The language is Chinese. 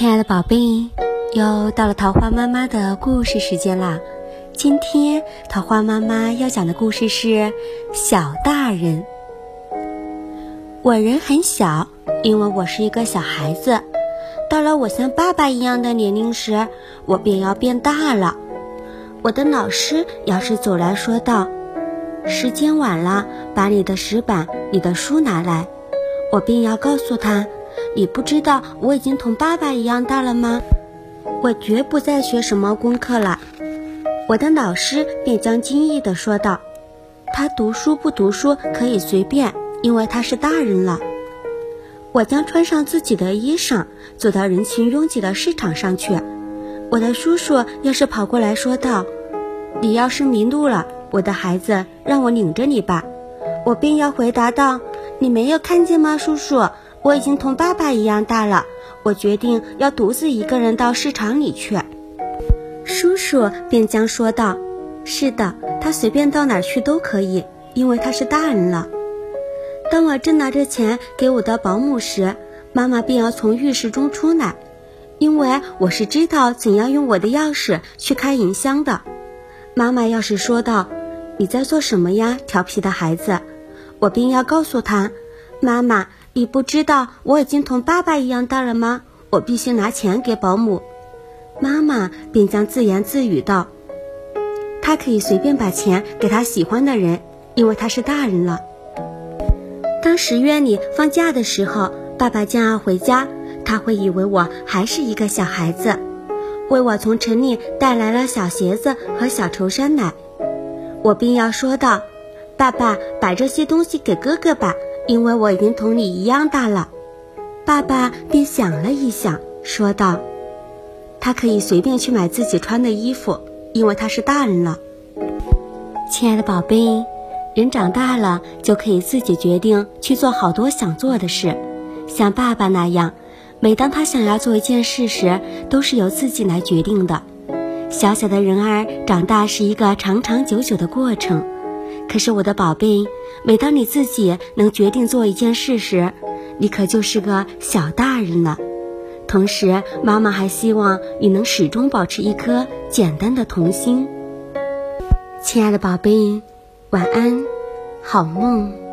亲爱的宝贝，又到了桃花妈妈的故事时间啦！今天桃花妈妈要讲的故事是《小大人》。我人很小，因为我是一个小孩子。到了我像爸爸一样的年龄时，我便要变大了。我的老师要是走来说道：“时间晚了，把你的石板、你的书拿来。”我便要告诉他。你不知道我已经同爸爸一样大了吗？我绝不再学什么功课了。我的老师便将惊异地说道：“他读书不读书可以随便，因为他是大人了。”我将穿上自己的衣裳，走到人群拥挤的市场上去。我的叔叔要是跑过来说道：“你要是迷路了，我的孩子，让我领着你吧。”我便要回答道：“你没有看见吗，叔叔？”我已经同爸爸一样大了，我决定要独自一个人到市场里去。叔叔便将说道：“是的，他随便到哪儿去都可以，因为他是大人了。”当我正拿着钱给我的保姆时，妈妈便要从浴室中出来，因为我是知道怎样用我的钥匙去开银箱的。妈妈要是说道：“你在做什么呀，调皮的孩子？”我便要告诉他：“妈妈。”你不知道我已经同爸爸一样大了吗？我必须拿钱给保姆。妈妈便将自言自语道：“他可以随便把钱给他喜欢的人，因为他是大人了。”当十月里放假的时候，爸爸将要回家，他会以为我还是一个小孩子，为我从城里带来了小鞋子和小绸衫来。我便要说道：“爸爸，把这些东西给哥哥吧。”因为我已经同你一样大了，爸爸便想了一想，说道：“他可以随便去买自己穿的衣服，因为他是大人了。”亲爱的宝贝，人长大了就可以自己决定去做好多想做的事，像爸爸那样，每当他想要做一件事时，都是由自己来决定的。小小的人儿长大是一个长长久久的过程。可是我的宝贝，每当你自己能决定做一件事时，你可就是个小大人了。同时，妈妈还希望你能始终保持一颗简单的童心。亲爱的宝贝，晚安，好梦。